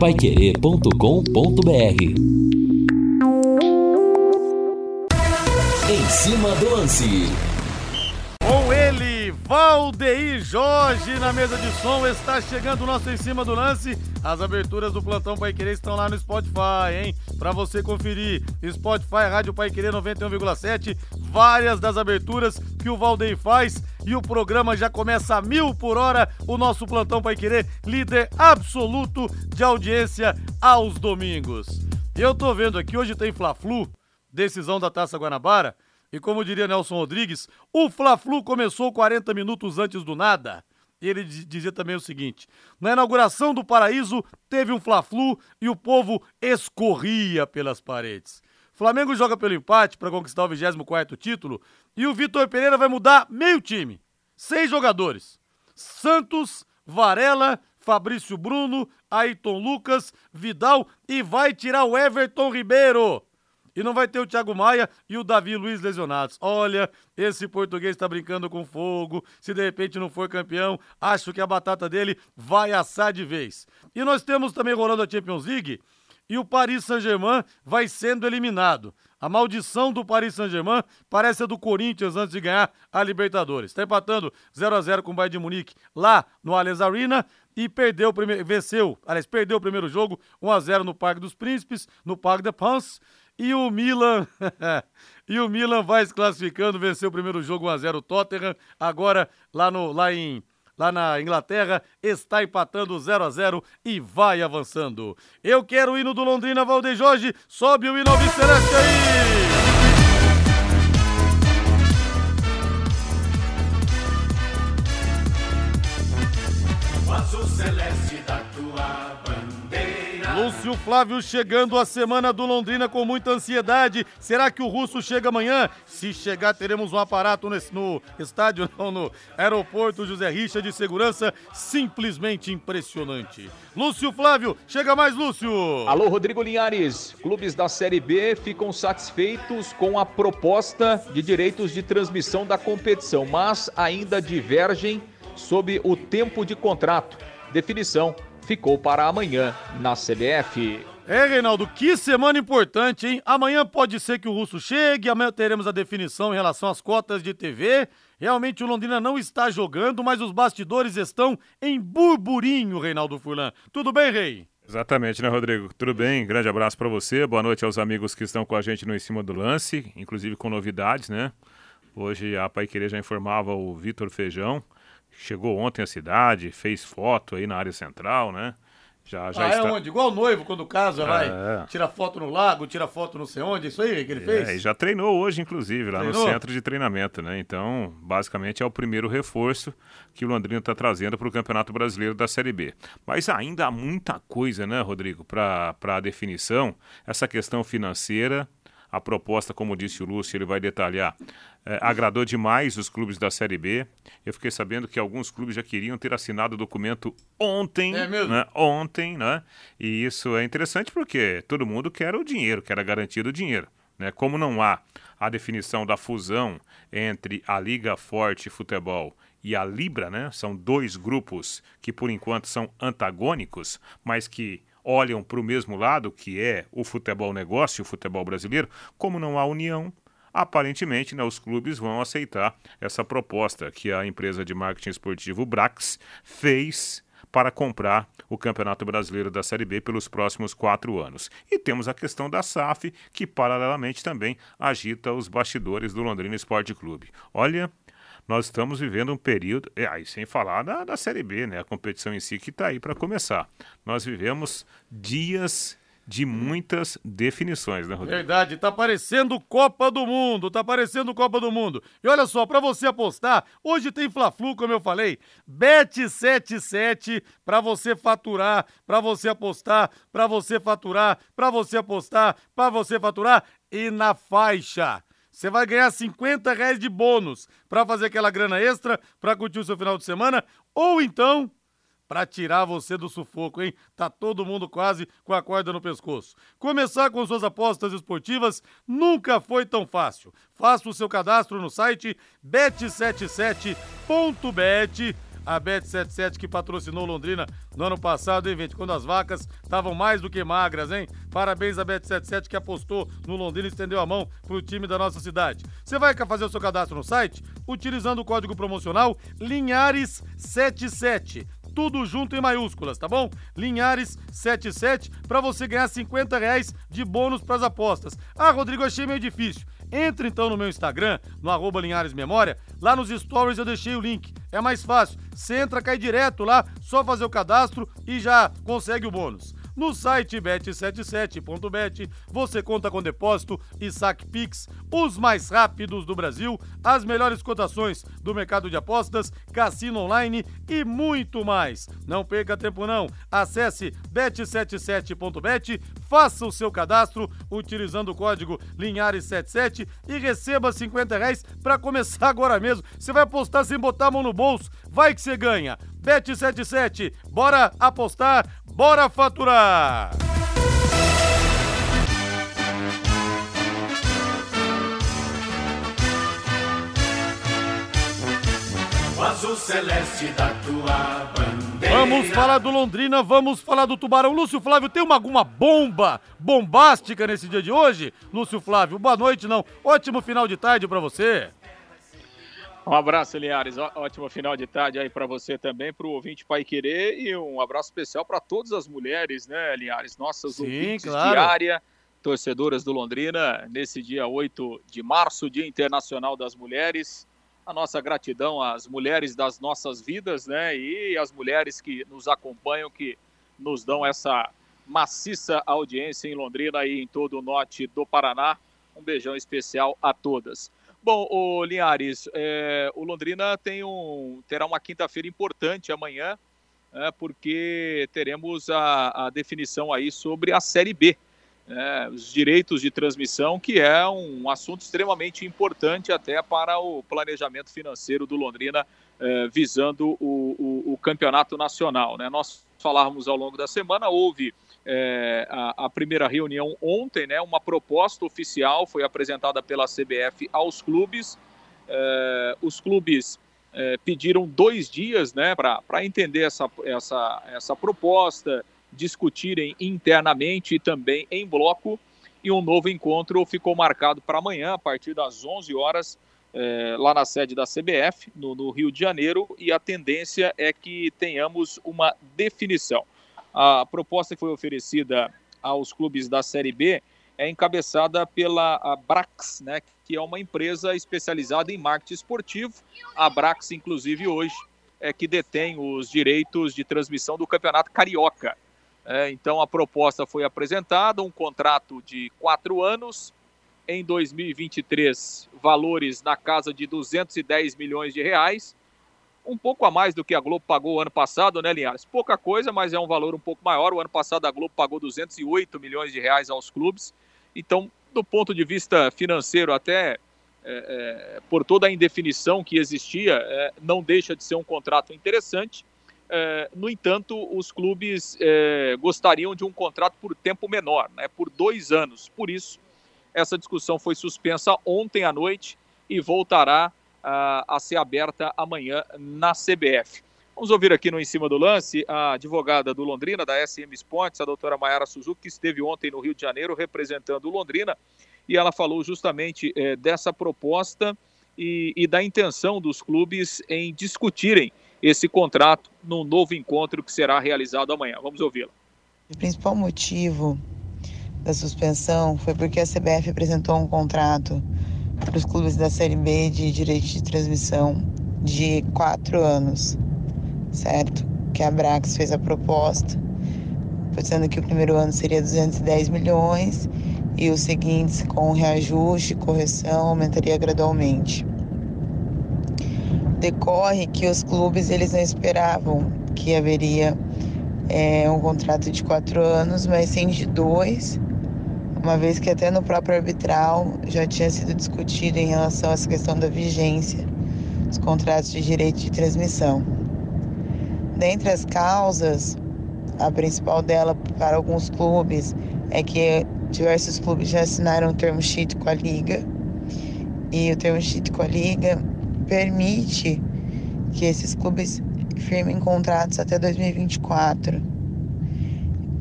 paiquerê.com.br Em cima do lance. Com ele, Valdeir Jorge na mesa de som, está chegando o nosso Em Cima do Lance. As aberturas do Plantão Pai Querer estão lá no Spotify, hein? Pra você conferir. Spotify, Rádio Pai Querer 91,7. Várias das aberturas que o Valdeir faz e o programa já começa a mil por hora. O nosso Plantão Pai Querer, líder absoluto de audiência aos domingos. Eu tô vendo aqui, hoje tem Fla-Flu, decisão da Taça Guanabara. E como diria Nelson Rodrigues, o Fla-Flu começou 40 minutos antes do nada. E ele dizia também o seguinte: na inauguração do Paraíso teve um Fla-Flu e o povo escorria pelas paredes. Flamengo joga pelo empate para conquistar o 24 título e o Vitor Pereira vai mudar meio time. Seis jogadores: Santos, Varela, Fabrício Bruno, Ayrton Lucas, Vidal e vai tirar o Everton Ribeiro. E não vai ter o Thiago Maia e o Davi Luiz lesionados. Olha, esse português está brincando com fogo. Se de repente não for campeão, acho que a batata dele vai assar de vez. E nós temos também rolando a Champions League e o Paris Saint-Germain vai sendo eliminado. A maldição do Paris Saint-Germain parece a do Corinthians antes de ganhar a Libertadores. Está empatando 0 a 0 com o Bayern de Munique lá no Allianz Arena e perdeu o primeiro, venceu, aliás, perdeu o primeiro jogo 1 a 0 no Parque dos Príncipes, no Parque de Pans. E o Milan, e o Milan vai se classificando, venceu o primeiro jogo 1 a 0 o Tottenham, agora lá no lá em lá na Inglaterra, está empatando 0 a 0 e vai avançando. Eu quero o hino do Londrina, Valdeir Jorge, sobe o hino Celeste aí! Lúcio Flávio chegando a semana do Londrina com muita ansiedade. Será que o Russo chega amanhã? Se chegar, teremos um aparato nesse, no estádio, não, no aeroporto José Richa de segurança. Simplesmente impressionante. Lúcio Flávio, chega mais, Lúcio. Alô, Rodrigo Linhares. Clubes da Série B ficam satisfeitos com a proposta de direitos de transmissão da competição, mas ainda divergem sobre o tempo de contrato. Definição ficou para amanhã na CBF. É, Reinaldo, que semana importante, hein? Amanhã pode ser que o Russo chegue, amanhã teremos a definição em relação às cotas de TV. Realmente o Londrina não está jogando, mas os bastidores estão em burburinho, Reinaldo Furlan. Tudo bem, Rei? Exatamente, né, Rodrigo? Tudo bem? Grande abraço para você. Boa noite aos amigos que estão com a gente no Em Cima do Lance, inclusive com novidades, né? Hoje a Pai Querer já informava o Vitor Feijão chegou ontem à cidade, fez foto aí na área central, né? Já, já ah, é está... é onde? Igual o noivo quando casa, é. vai, tira foto no lago, tira foto não sei onde, isso aí que ele fez? É, e já treinou hoje, inclusive, lá treinou? no centro de treinamento, né? Então, basicamente é o primeiro reforço que o Londrina está trazendo para o Campeonato Brasileiro da Série B. Mas ainda há muita coisa, né, Rodrigo, para a definição. Essa questão financeira, a proposta, como disse o Lúcio, ele vai detalhar, é, agradou demais os clubes da Série B. Eu fiquei sabendo que alguns clubes já queriam ter assinado o documento ontem, é mesmo? Né? Ontem, né? E isso é interessante porque todo mundo quer o dinheiro, quer a garantia do dinheiro. Né? Como não há a definição da fusão entre a Liga Forte Futebol e a Libra, né? São dois grupos que por enquanto são antagônicos, mas que olham para o mesmo lado, que é o futebol negócio, o futebol brasileiro, como não há união, aparentemente né, os clubes vão aceitar essa proposta que a empresa de marketing esportivo Brax fez para comprar o Campeonato Brasileiro da Série B pelos próximos quatro anos. E temos a questão da SAF, que paralelamente também agita os bastidores do Londrina Esporte Clube. Olha, nós estamos vivendo um período, é, aí sem falar da, da Série B, né? A competição em si que está aí para começar. Nós vivemos dias de muitas definições, né, Rodrigo? Verdade, tá parecendo Copa do Mundo, tá parecendo Copa do Mundo. E olha só, para você apostar, hoje tem Fla-Flu, como eu falei, Bet77 para você faturar, para você apostar, para você faturar, para você apostar, para você faturar e na faixa. Você vai ganhar 50 reais de bônus para fazer aquela grana extra, para curtir o seu final de semana, ou então para tirar você do sufoco, hein? Tá todo mundo quase com a corda no pescoço. Começar com suas apostas esportivas nunca foi tão fácil. Faça o seu cadastro no site bet77.bet A Bet77 que patrocinou Londrina no ano passado, hein, gente? Quando as vacas estavam mais do que magras, hein? Parabéns à Bet77 que apostou no Londrina e estendeu a mão pro time da nossa cidade. Você vai fazer o seu cadastro no site utilizando o código promocional Linhares77 tudo junto em maiúsculas, tá bom? Linhares77 para você ganhar 50 reais de bônus para as apostas. Ah, Rodrigo, achei meio difícil. Entre então no meu Instagram, no arroba Linhares Memória, lá nos stories eu deixei o link. É mais fácil. Você entra, cai direto lá, só fazer o cadastro e já consegue o bônus. No site bet77.bet você conta com depósito e saque Pix, os mais rápidos do Brasil, as melhores cotações do mercado de apostas, cassino online e muito mais. Não perca tempo não. Acesse bet77.bet, faça o seu cadastro utilizando o código Linhares77 e receba 50 reais para começar agora mesmo. Você vai apostar sem botar a mão no bolso, vai que você ganha. Bet77, bora apostar, Bora faturar! O azul celeste da tua bandeira. Vamos falar do Londrina, vamos falar do Tubarão. Lúcio Flávio, tem uma, alguma bomba bombástica nesse dia de hoje? Lúcio Flávio, boa noite, não. Ótimo final de tarde para você. Um abraço, Linhares. Ótimo final de tarde aí para você também, para o ouvinte Pai Querer e um abraço especial para todas as mulheres, né, Linhares? Nossas Sim, ouvintes claro. diária, torcedoras do Londrina, nesse dia 8 de março, Dia Internacional das Mulheres. A nossa gratidão às mulheres das nossas vidas, né, e às mulheres que nos acompanham, que nos dão essa maciça audiência em Londrina e em todo o norte do Paraná. Um beijão especial a todas. Bom, o Linhares, é, o Londrina tem um, terá uma quinta-feira importante amanhã, é, porque teremos a, a, definição aí sobre a Série B, né, os direitos de transmissão, que é um assunto extremamente importante até para o planejamento financeiro do Londrina, é, visando o, o, o, campeonato nacional. Né? Nós falávamos ao longo da semana, houve é, a, a, primeira reunião ontem, né, uma proposta oficial foi apresentada pela CBF aos clubes. É, os clubes é, pediram dois dias né, para entender essa, essa, essa proposta, discutirem internamente e também em bloco. E um novo encontro ficou marcado para amanhã, a partir das 11 horas, é, lá na sede da CBF, no, no Rio de Janeiro. E a tendência é que tenhamos uma definição. A proposta que foi oferecida aos clubes da Série B é encabeçada pela Brax, né, que é uma empresa especializada em marketing esportivo. A Brax, inclusive, hoje é que detém os direitos de transmissão do Campeonato Carioca. É, então, a proposta foi apresentada, um contrato de quatro anos, em 2023, valores na casa de 210 milhões de reais, um pouco a mais do que a Globo pagou ano passado, né, Linhares? Pouca coisa, mas é um valor um pouco maior. O ano passado a Globo pagou 208 milhões de reais aos clubes. Então, do ponto de vista financeiro, até é, é, por toda a indefinição que existia, é, não deixa de ser um contrato interessante. É, no entanto, os clubes é, gostariam de um contrato por tempo menor, né, por dois anos. Por isso, essa discussão foi suspensa ontem à noite e voltará a, a ser aberta amanhã na CBF. Vamos ouvir aqui no Em Cima do Lance a advogada do Londrina, da SM Sports, a doutora Mayara Suzuki, que esteve ontem no Rio de Janeiro representando o Londrina, e ela falou justamente é, dessa proposta e, e, da intenção dos clubes em discutirem esse contrato no novo encontro que será realizado amanhã. Vamos ouvi-la. O principal motivo da suspensão foi porque a CBF apresentou um contrato para os clubes da Série B de direito de transmissão de quatro anos, certo? Que a Brax fez a proposta, pensando que o primeiro ano seria 210 milhões e os seguintes, com reajuste correção, aumentaria gradualmente. Decorre que os clubes eles não esperavam que haveria é, um contrato de quatro anos, mas sim de dois uma vez que até no próprio arbitral já tinha sido discutido em relação a essa questão da vigência dos contratos de direito de transmissão. Dentre as causas, a principal dela para alguns clubes é que diversos clubes já assinaram o termo sheet com a liga e o termo sheet com a liga permite que esses clubes firmem contratos até 2024,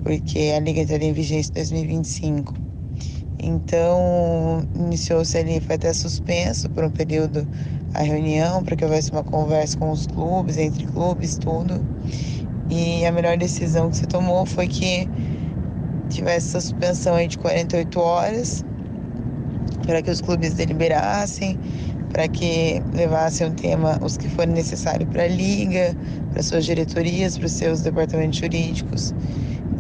porque a liga estaria em vigência em 2025. Então, iniciou-se ali, foi até suspenso por um período a reunião, para que houvesse uma conversa com os clubes, entre clubes, tudo. E a melhor decisão que se tomou foi que tivesse essa suspensão aí de 48 horas, para que os clubes deliberassem, para que levassem o tema, os que forem necessários para a liga, para suas diretorias, para os seus departamentos jurídicos.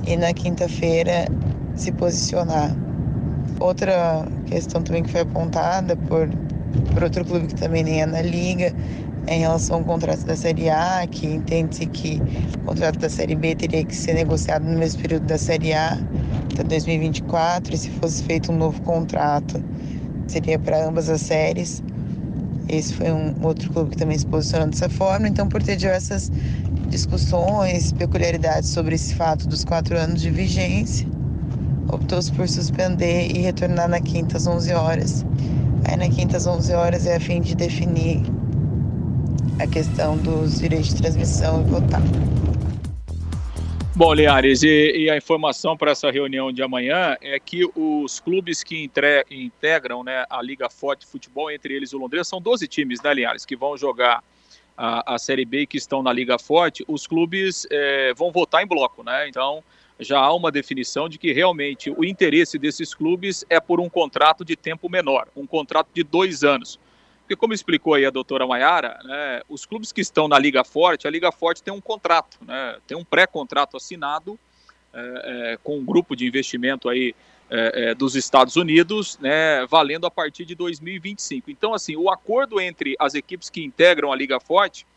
E na quinta-feira se posicionar. Outra questão também que foi apontada por, por outro clube que também nem é na liga, é em relação ao contrato da Série A, que entende-se que o contrato da Série B teria que ser negociado no mesmo período da Série A, até 2024, e se fosse feito um novo contrato, seria para ambas as séries. Esse foi um outro clube que também se posicionou dessa forma. Então, por ter diversas discussões, peculiaridades sobre esse fato dos quatro anos de vigência, optou-se por suspender e retornar na quinta às 11 horas. Aí na quinta às 11 horas é a fim de definir a questão dos direitos de transmissão e votar. Bom, Liares, e, e, a informação para essa reunião de amanhã é que os clubes que entre, integram né, a Liga Forte Futebol, entre eles o Londrina, são 12 times, né, Liares, que vão jogar a, a Série B e que estão na Liga Forte, os clubes é, vão votar em bloco, né? Então, já há uma definição de que realmente o interesse desses clubes é por um contrato de tempo menor, um contrato de dois anos. Porque, como explicou aí a doutora Maiara, né, os clubes que estão na Liga Forte, a Liga Forte tem um contrato, né, tem um pré-contrato assinado é, é, com um grupo de investimento aí é, é dos Estados Unidos, né, valendo a partir de 2025. Então, assim, o acordo entre as equipes que integram a Liga Forte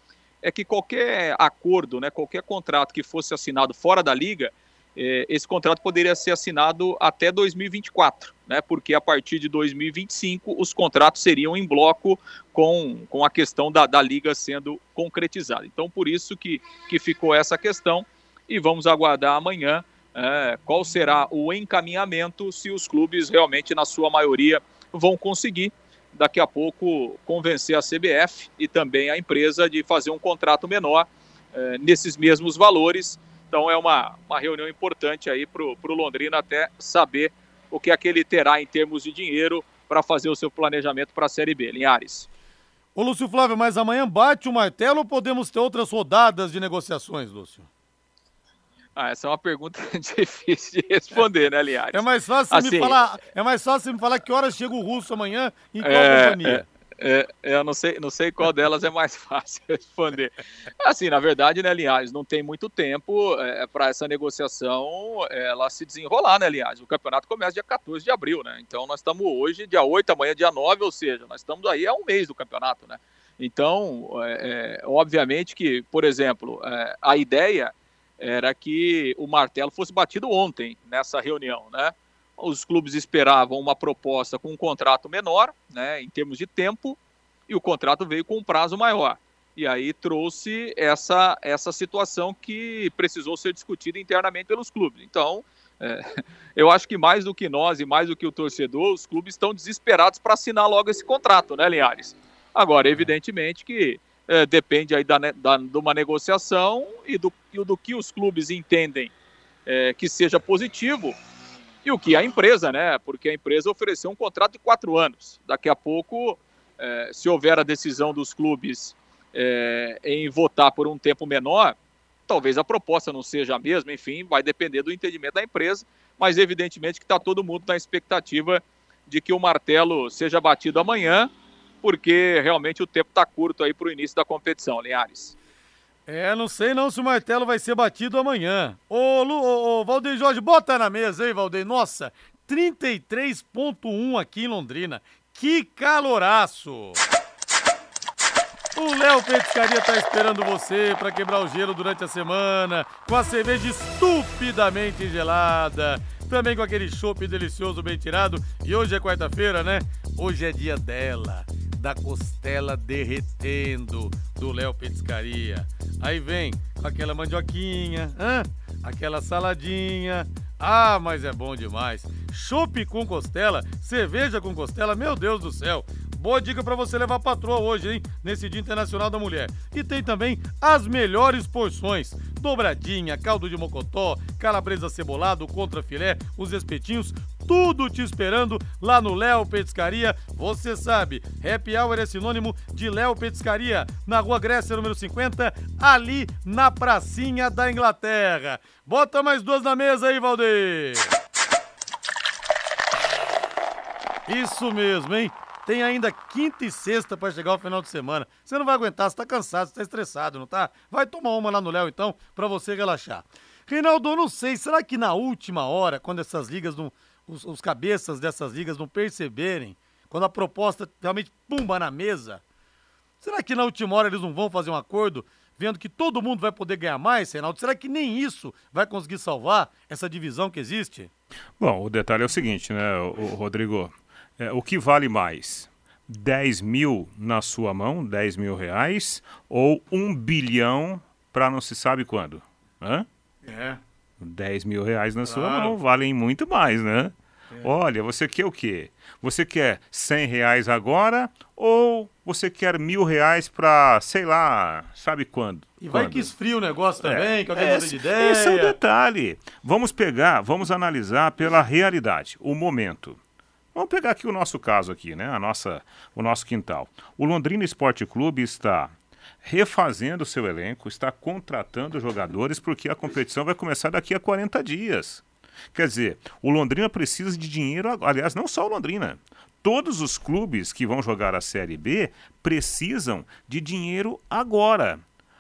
é que qualquer acordo, né, qualquer contrato que fosse assinado fora da liga, esse contrato poderia ser assinado até 2024, né? Porque a partir de 2025 os contratos seriam em bloco com, com a questão da, da liga sendo concretizada. Então, por isso que, que ficou essa questão e vamos aguardar amanhã é, qual será o encaminhamento se os clubes realmente, na sua maioria, vão conseguir daqui a pouco convencer a CBF e também a empresa de fazer um contrato menor é, nesses mesmos valores então é uma, uma reunião importante aí para o Londrina até saber o que é que ele terá em termos de dinheiro para fazer o seu planejamento para a Série B. Linhares. Ô Lúcio Flávio, mas amanhã bate o martelo ou podemos ter outras rodadas de negociações, Lúcio? Ah, essa é uma pergunta difícil de responder, né, Linhares? É mais fácil assim, me falar, é mais fácil me falar que horas chega o Russo amanhã em qual é, companhia. É. É, é, eu não sei, não sei qual delas é mais fácil responder. Assim, na verdade, né, Linhares, não tem muito tempo é, para essa negociação ela se desenrolar, né, Linhares? O campeonato começa dia 14 de abril, né? Então nós estamos hoje, dia 8, amanhã dia 9, ou seja, nós estamos aí há um mês do campeonato, né? Então, é, é obviamente que, por exemplo, é, a ideia era que o martelo fosse batido ontem nessa reunião, né? Os clubes esperavam uma proposta com um contrato menor, né, em termos de tempo, e o contrato veio com um prazo maior. E aí trouxe essa, essa situação que precisou ser discutida internamente pelos clubes. Então, é, eu acho que mais do que nós e mais do que o torcedor, os clubes estão desesperados para assinar logo esse contrato, né, Linhares? Agora, evidentemente que é, depende aí da, da, de uma negociação e do, do que os clubes entendem é, que seja positivo e o que a empresa, né? Porque a empresa ofereceu um contrato de quatro anos. Daqui a pouco, é, se houver a decisão dos clubes é, em votar por um tempo menor, talvez a proposta não seja a mesma, enfim, vai depender do entendimento da empresa, mas evidentemente que está todo mundo na expectativa de que o martelo seja batido amanhã, porque realmente o tempo está curto aí para o início da competição, Linhares. É, não sei não se o martelo vai ser batido amanhã. Ô, Lu, ô, ô Valdeir Jorge, bota na mesa aí, Valdeir. Nossa, 33.1 aqui em Londrina. Que caloraço! O Léo Petiscaria tá esperando você para quebrar o gelo durante a semana, com a cerveja estupidamente gelada, também com aquele chopp delicioso bem tirado. E hoje é quarta-feira, né? Hoje é dia dela da costela derretendo do Léo Petiscaria. Aí vem aquela mandioquinha, hã? aquela saladinha. Ah, mas é bom demais. Chopp com costela, cerveja com costela, meu Deus do céu. Boa dica para você levar patroa hoje, hein? Nesse Dia Internacional da Mulher. E tem também as melhores porções: dobradinha, caldo de mocotó, calabresa cebolado, contra filé, os espetinhos, tudo te esperando lá no Léo Petiscaria. Você sabe, Happy Hour é sinônimo de Léo Petiscaria, na Rua Grécia, número 50, ali na pracinha da Inglaterra. Bota mais duas na mesa aí, Valdeir. Isso mesmo, hein? Tem ainda quinta e sexta para chegar o final de semana. Você não vai aguentar, você tá cansado, você tá estressado, não tá? Vai tomar uma lá no Léo então, para você relaxar. Reinaldo, eu não sei, será que na última hora, quando essas ligas não. Os, os cabeças dessas ligas não perceberem, quando a proposta realmente pumba na mesa, será que na última hora eles não vão fazer um acordo vendo que todo mundo vai poder ganhar mais, Reinaldo? Será que nem isso vai conseguir salvar essa divisão que existe? Bom, o detalhe é o seguinte, né, o, Rodrigo? É, o que vale mais? 10 mil na sua mão, 10 mil reais, ou um bilhão para não se sabe quando? Hã? É. 10 mil reais na claro. sua mão valem muito mais, né? É. Olha, você quer o quê? Você quer 100 reais agora ou você quer mil reais para, sei lá, sabe quando? E vai quando? que esfria o negócio é. também, é, que alguém muda de ideia. Esse é o detalhe. Vamos pegar, vamos analisar pela realidade, o momento. Vamos pegar aqui o nosso caso aqui, né? A nossa, o nosso quintal. O Londrina Esporte Clube está refazendo seu elenco, está contratando jogadores porque a competição vai começar daqui a 40 dias. Quer dizer, o Londrina precisa de dinheiro, aliás, não só o Londrina. Todos os clubes que vão jogar a Série B precisam de dinheiro agora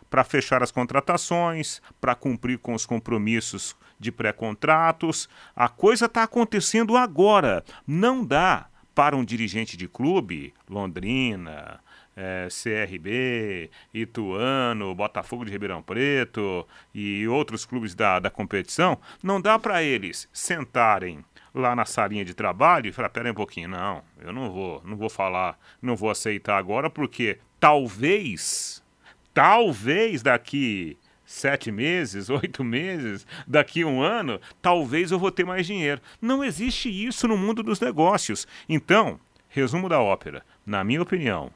para fechar as contratações, para cumprir com os compromissos de pré-contratos. A coisa está acontecendo agora. Não dá para um dirigente de clube, Londrina, é, CRB, Ituano, Botafogo de Ribeirão Preto e outros clubes da, da competição, não dá para eles sentarem lá na salinha de trabalho e falar, pera um pouquinho, não, eu não vou, não vou falar, não vou aceitar agora porque talvez, talvez daqui sete meses, oito meses, daqui um ano, talvez eu vou ter mais dinheiro. Não existe isso no mundo dos negócios. Então, resumo da ópera, na minha opinião,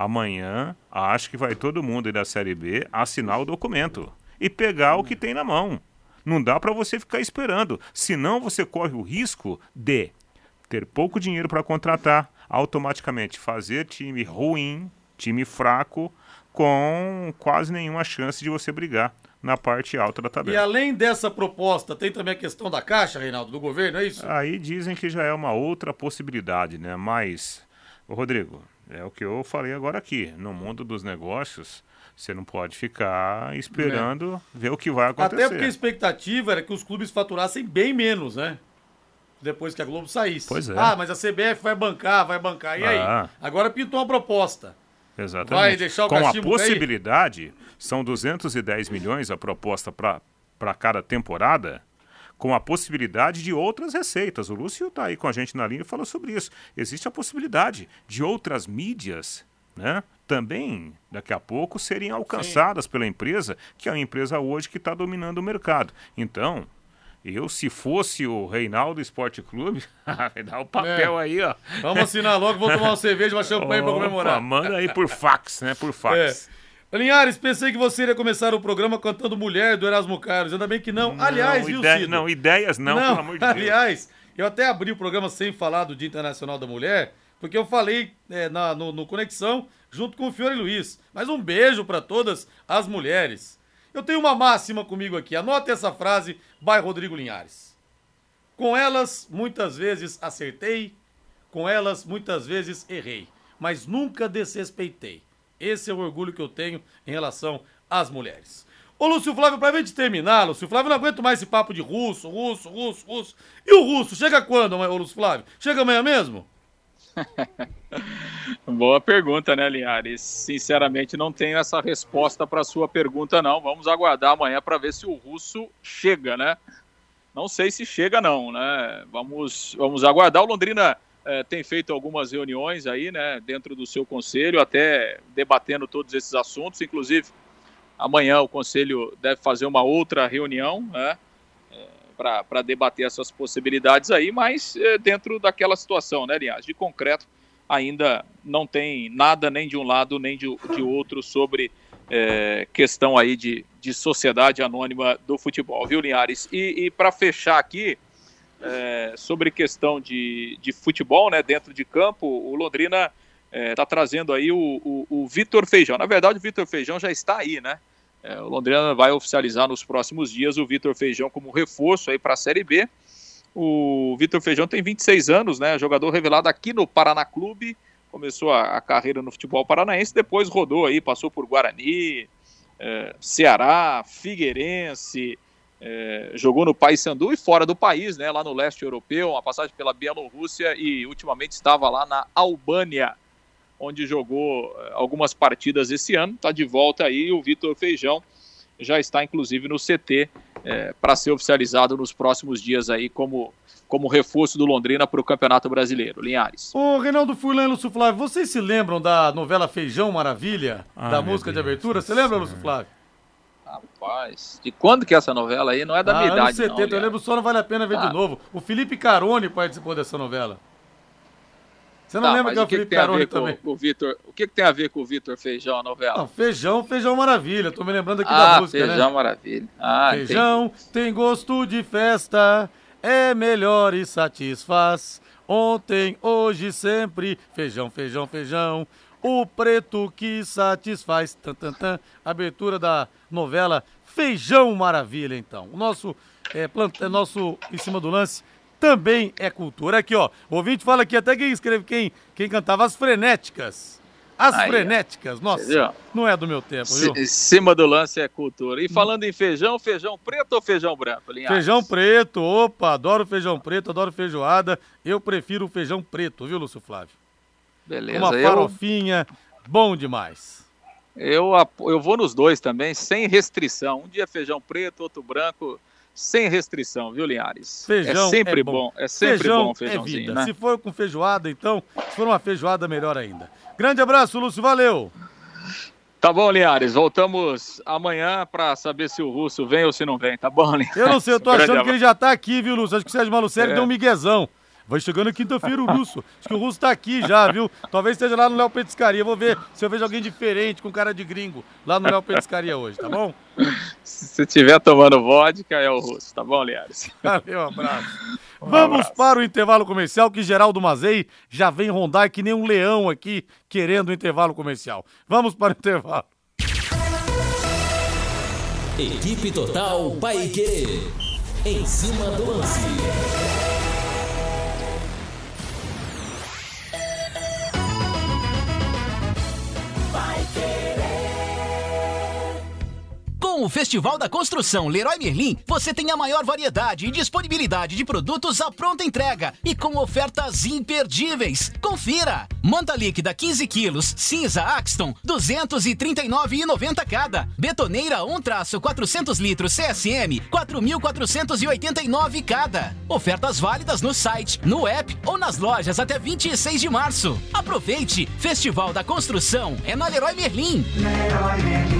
Amanhã, acho que vai todo mundo aí da Série B assinar o documento e pegar o que tem na mão. Não dá para você ficar esperando, senão você corre o risco de ter pouco dinheiro para contratar, automaticamente fazer time ruim, time fraco, com quase nenhuma chance de você brigar na parte alta da tabela. E além dessa proposta, tem também a questão da Caixa, Reinaldo, do governo, é isso? Aí dizem que já é uma outra possibilidade, né? Mas, Rodrigo, é o que eu falei agora aqui. No mundo dos negócios, você não pode ficar esperando é. ver o que vai acontecer. Até porque a expectativa era que os clubes faturassem bem menos, né? Depois que a Globo saísse. Pois é. Ah, mas a CBF vai bancar, vai bancar. E ah. aí? Agora pintou uma proposta. Exatamente. Vai deixar o Com a possibilidade, são 210 milhões a proposta para cada temporada com a possibilidade de outras receitas. O Lúcio está aí com a gente na linha e fala sobre isso. Existe a possibilidade de outras mídias né, também, daqui a pouco, serem alcançadas Sim. pela empresa, que é uma empresa hoje que está dominando o mercado. Então, eu, se fosse o Reinaldo Esporte Clube, vai dar o papel é. aí, ó. Vamos assinar logo, vou tomar uma cerveja, uma champanhe para comemorar. Manda aí por fax, né? Por fax. É. Linhares, pensei que você iria começar o programa cantando Mulher do Erasmo Carlos. Ainda bem que não. não aliás, viu, Não, ideias não, não, pelo amor de Deus. Aliás, eu até abri o programa sem falar do Dia Internacional da Mulher, porque eu falei é, na, no, no, Conexão junto com o Fiore Luiz. Mas um beijo para todas as mulheres. Eu tenho uma máxima comigo aqui. Anote essa frase, by Rodrigo Linhares. Com elas, muitas vezes acertei, com elas, muitas vezes errei, mas nunca desrespeitei. Esse é o orgulho que eu tenho em relação às mulheres. Ô, Lúcio Flávio, pra gente terminar, Lúcio Flávio, não aguento mais esse papo de russo, russo, russo, russo. E o russo, chega quando, ô Lúcio Flávio? Chega amanhã mesmo? Boa pergunta, né, Linhares? Sinceramente, não tenho essa resposta para sua pergunta, não. Vamos aguardar amanhã para ver se o russo chega, né? Não sei se chega, não, né? Vamos, vamos aguardar. O Londrina é, tem feito algumas reuniões aí, né, dentro do seu conselho, até debatendo todos esses assuntos. Inclusive, amanhã o conselho deve fazer uma outra reunião, né, para debater essas possibilidades aí, mas é, dentro daquela situação, né, aliás, de concreto, ainda não tem nada nem de um lado nem de, de outro sobre é, questão aí de, de sociedade anônima do futebol, viu, Linhares? E, e para fechar aqui, é, sobre questão de, de futebol, né, dentro de campo, o Londrina está trazendo aí o, o, o Vitor Feijão. Na verdade, o Vitor Feijão já está aí, né? É, o Londrina vai oficializar nos próximos dias o Vitor Feijão como reforço aí para a Série B. O Vitor Feijão tem 26 anos, né? Jogador revelado aqui no Paraná Clube, começou a, a carreira no futebol paranaense, depois rodou aí, passou por Guarani, é, Ceará, Figueirense, é, jogou no Paysandu e fora do país, né? Lá no leste europeu, uma passagem pela Bielorrússia e ultimamente estava lá na Albânia onde jogou eh, algumas partidas esse ano. Está de volta aí o Vitor Feijão, já está inclusive no CT é, para ser oficializado nos próximos dias aí como, como reforço do Londrina para o Campeonato Brasileiro. Linhares. Ô, Reinaldo Furlan e Lúcio Flávio, vocês se lembram da novela Feijão Maravilha? Ah, da música Deus de abertura? Você lembra, Lúcio Flávio? Rapaz, de quando que é essa novela aí? Não é da ah, minha idade, 70, não, eu lembro só, não vale a pena ver ah. de novo. O Felipe Carone participou dessa novela. Você não tá, lembra que é o Felipe Carone também? Com, com o, Victor, o que, que, tem a ver com o Vitor Feijão, a novela? Não, feijão, feijão maravilha. Tô me lembrando aqui ah, da música, feijão né? maravilha. Ah, feijão entendi. tem gosto de festa, é melhor e satisfaz. Ontem, hoje, sempre. Feijão, feijão, feijão. O preto que satisfaz. Tan, tan, tan. Abertura da novela Feijão Maravilha, então. O nosso, é, plant... É nosso em cima do lance também é cultura. Aqui, ó. O ouvinte fala aqui até quem escreve, quem, quem cantava as frenéticas. As Aí, frenéticas, nossa, não é do meu tempo, viu? Em cima do lance é cultura. E falando em feijão, feijão preto ou feijão branco, Linhares? Feijão preto, opa, adoro feijão preto, adoro feijoada. Eu prefiro o feijão preto, viu, Lúcio Flávio? Beleza. Uma farofinha, eu... bom demais. Eu, eu vou nos dois também, sem restrição. Um dia feijão preto, outro branco sem restrição, viu, Linhares? Feijão é sempre é bom. bom. É sempre Feijão bom feijãozinho, é vida. né? Se for com feijoada, então, se for uma feijoada, melhor ainda. Grande abraço, Lúcio, valeu! Tá bom, Linhares, voltamos amanhã para saber se o Russo vem ou se não vem, tá bom, Linhares? Eu não sei, eu tô achando que ele já tá aqui, viu, Lúcio? Acho que o Sérgio Malucelli é. deu um miguezão. Vai chegando quinta-feira o Russo. Acho que o Russo tá aqui já, viu? Talvez esteja lá no Léo Petiscaria. Vou ver se eu vejo alguém diferente, com cara de gringo, lá no Léo Petiscaria hoje, tá bom? Se tiver tomando vodka, é o Russo, tá bom, Liares? Valeu, um abraço. Um Vamos abraço. para o intervalo comercial, que Geraldo Mazei já vem rondar que nem um leão aqui, querendo o intervalo comercial. Vamos para o intervalo. Equipe Total Paique. Em cima do lance. Com o Festival da Construção Leroy Merlin, você tem a maior variedade e disponibilidade de produtos à pronta entrega e com ofertas imperdíveis. Confira! Manta líquida 15 quilos, cinza Axton, 239,90 cada. Betoneira 1 traço 400 litros CSM, 4.489 cada. Ofertas válidas no site, no app ou nas lojas até 26 de março. Aproveite! Festival da Construção é na Leroy Merlin. Leroy Merlin.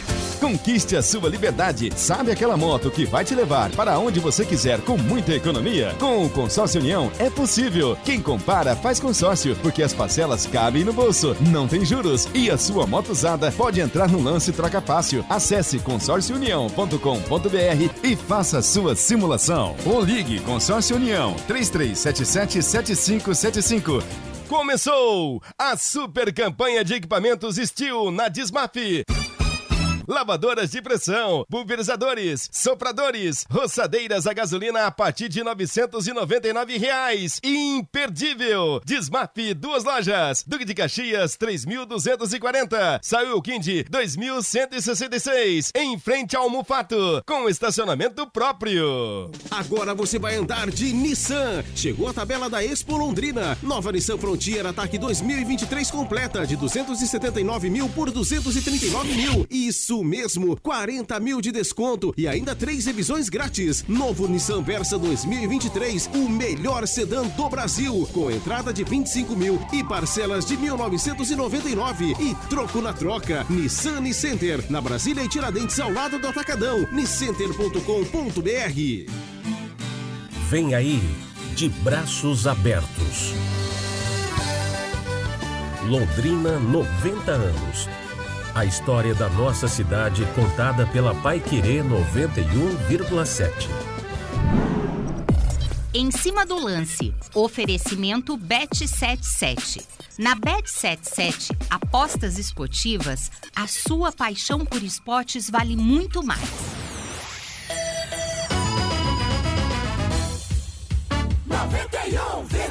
Conquiste a sua liberdade. Sabe aquela moto que vai te levar para onde você quiser com muita economia? Com o Consórcio União é possível. Quem compara faz consórcio, porque as parcelas cabem no bolso, não tem juros e a sua moto usada pode entrar no lance troca fácil. Acesse consórciounião.com.br e faça a sua simulação. Ou ligue Consórcio União 3377 7575. Começou a super campanha de equipamentos Steel na Dismaf. Lavadoras de pressão, pulverizadores, sopradores, roçadeiras a gasolina a partir de 999 reais. Imperdível! Desmap duas lojas, Duque de Caxias 3240, Saiu Quindi 2166, em frente ao Mufato, com estacionamento próprio. Agora você vai andar de Nissan. Chegou a tabela da Expo Londrina. Nova Nissan Frontier Ataque 2023 completa de 279 mil por 239 mil. Isso mesmo, 40 mil de desconto e ainda três revisões grátis. Novo Nissan Versa 2023, o melhor sedã do Brasil, com entrada de 25 mil e parcelas de 1999 e troco na troca. Nissan Center, na Brasília e Tiradentes ao lado do Atacadão. niscenter.com.br. Vem aí, de braços abertos. Londrina 90 anos. A história da nossa cidade contada pela Paiquerê 91,7. Em cima do lance, oferecimento Bet77. Na Bet77, apostas esportivas, a sua paixão por esportes vale muito mais. Vai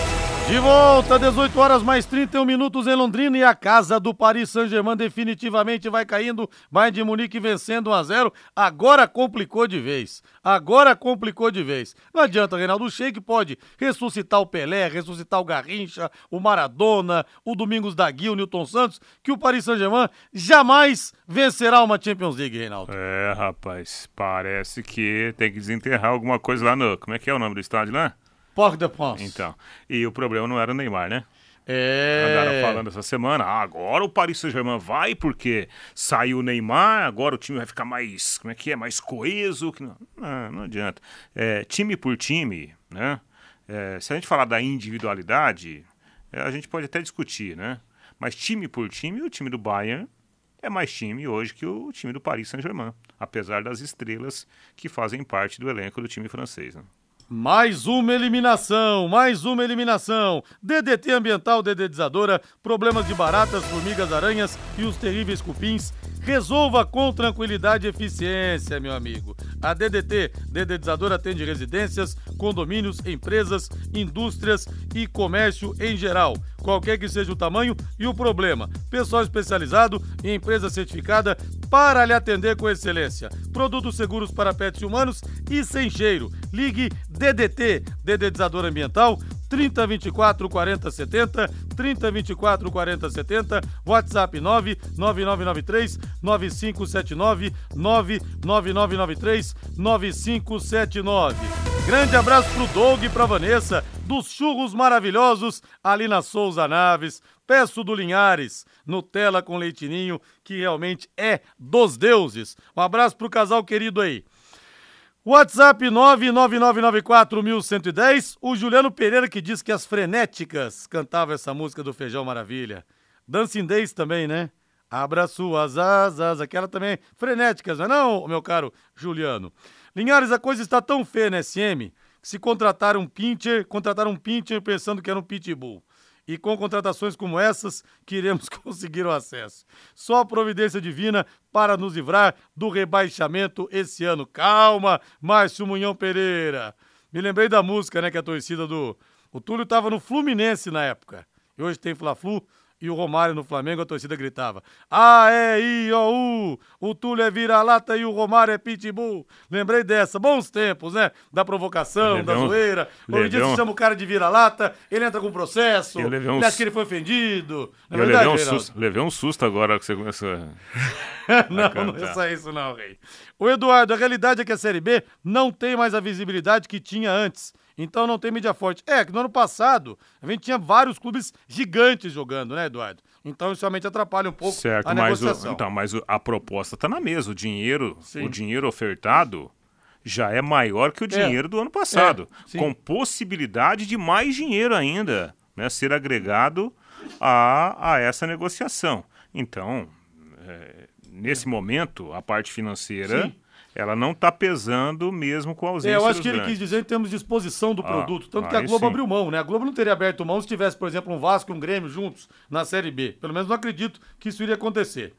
De volta, 18 horas mais 31 minutos em Londrina e a casa do Paris Saint-Germain definitivamente vai caindo. Bayern de Munique vencendo 1 a 0. Agora complicou de vez. Agora complicou de vez. Não adianta, Reinaldo Sheik pode ressuscitar o Pelé, ressuscitar o Garrincha, o Maradona, o Domingos da Guia, o Newton Santos, que o Paris Saint-Germain jamais vencerá uma Champions League, Reinaldo. É, rapaz, parece que tem que desenterrar alguma coisa lá no. Como é que é o nome do estádio lá? Porto de France. Então, e o problema não era o Neymar, né? É. Andaram falando essa semana, ah, agora o Paris Saint-Germain vai porque saiu o Neymar, agora o time vai ficar mais, como é que é, mais coeso. Não, não, não adianta. É, time por time, né? É, se a gente falar da individualidade, é, a gente pode até discutir, né? Mas time por time, o time do Bayern é mais time hoje que o time do Paris Saint-Germain, apesar das estrelas que fazem parte do elenco do time francês. Né? Mais uma eliminação, mais uma eliminação. DDT ambiental dedetizadora, problemas de baratas, formigas, aranhas e os terríveis cupins. Resolva com tranquilidade e eficiência, meu amigo. A DDT, dedetizadora, atende residências, condomínios, empresas, indústrias e comércio em geral qualquer que seja o tamanho e o problema. Pessoal especializado e empresa certificada para lhe atender com excelência. Produtos seguros para pets humanos e sem cheiro. Ligue DDT, Dedetizador Ambiental, 3024 40 70, 3024 40 70, WhatsApp 99993 9579, 99993 9579. Grande abraço pro Doug e pra Vanessa, dos churros maravilhosos ali na Souza Naves. Peço do Linhares, Nutella com leitinho, que realmente é dos deuses. Um abraço pro casal querido aí. WhatsApp 999941110. O Juliano Pereira que diz que as frenéticas cantavam essa música do Feijão Maravilha. Dancing Days também, né? Abra suas asas, aquela também. Frenéticas, não é não, meu caro Juliano? Linhares, a coisa está tão feia na SM que se contrataram um pincher, contrataram um pincher pensando que era um pitbull. E com contratações como essas, que iremos conseguir o acesso. Só a providência divina para nos livrar do rebaixamento esse ano. Calma, Márcio Munhão Pereira. Me lembrei da música, né, que a torcida do... O Túlio estava no Fluminense na época. E hoje tem Fla-Flu e o Romário no Flamengo, a torcida gritava: A, E, I, O, U. O Túlio é vira-lata e o Romário é pitbull. Lembrei dessa. Bons tempos, né? Da provocação, da zoeira. Hoje em dia se chama o cara de vira-lata, ele entra com processo. Levei um... Ele acha que ele foi ofendido. É eu verdade, levei, um susto, levei um susto agora que você começou a. não, não é só isso, não, Rei. O Eduardo, a realidade é que a Série B não tem mais a visibilidade que tinha antes. Então não tem mídia forte. É, que no ano passado a gente tinha vários clubes gigantes jogando, né, Eduardo? Então isso realmente atrapalha um pouco certo, a mas negociação. O, então, mas a proposta está na mesa. O dinheiro, o dinheiro ofertado já é maior que o é. dinheiro é. do ano passado, é, com possibilidade de mais dinheiro ainda, né, ser agregado a, a essa negociação. Então, é, nesse momento, a parte financeira sim ela não está pesando mesmo com a ausência É, eu acho que ele grandes. quis dizer em termos de exposição do Ah, produto. Tanto que a Globo sim. abriu mão, né? A Globo não teria aberto mão se tivesse, por exemplo, um Vasco e um Grêmio juntos na Série B. Pelo menos não acredito que isso iria acontecer.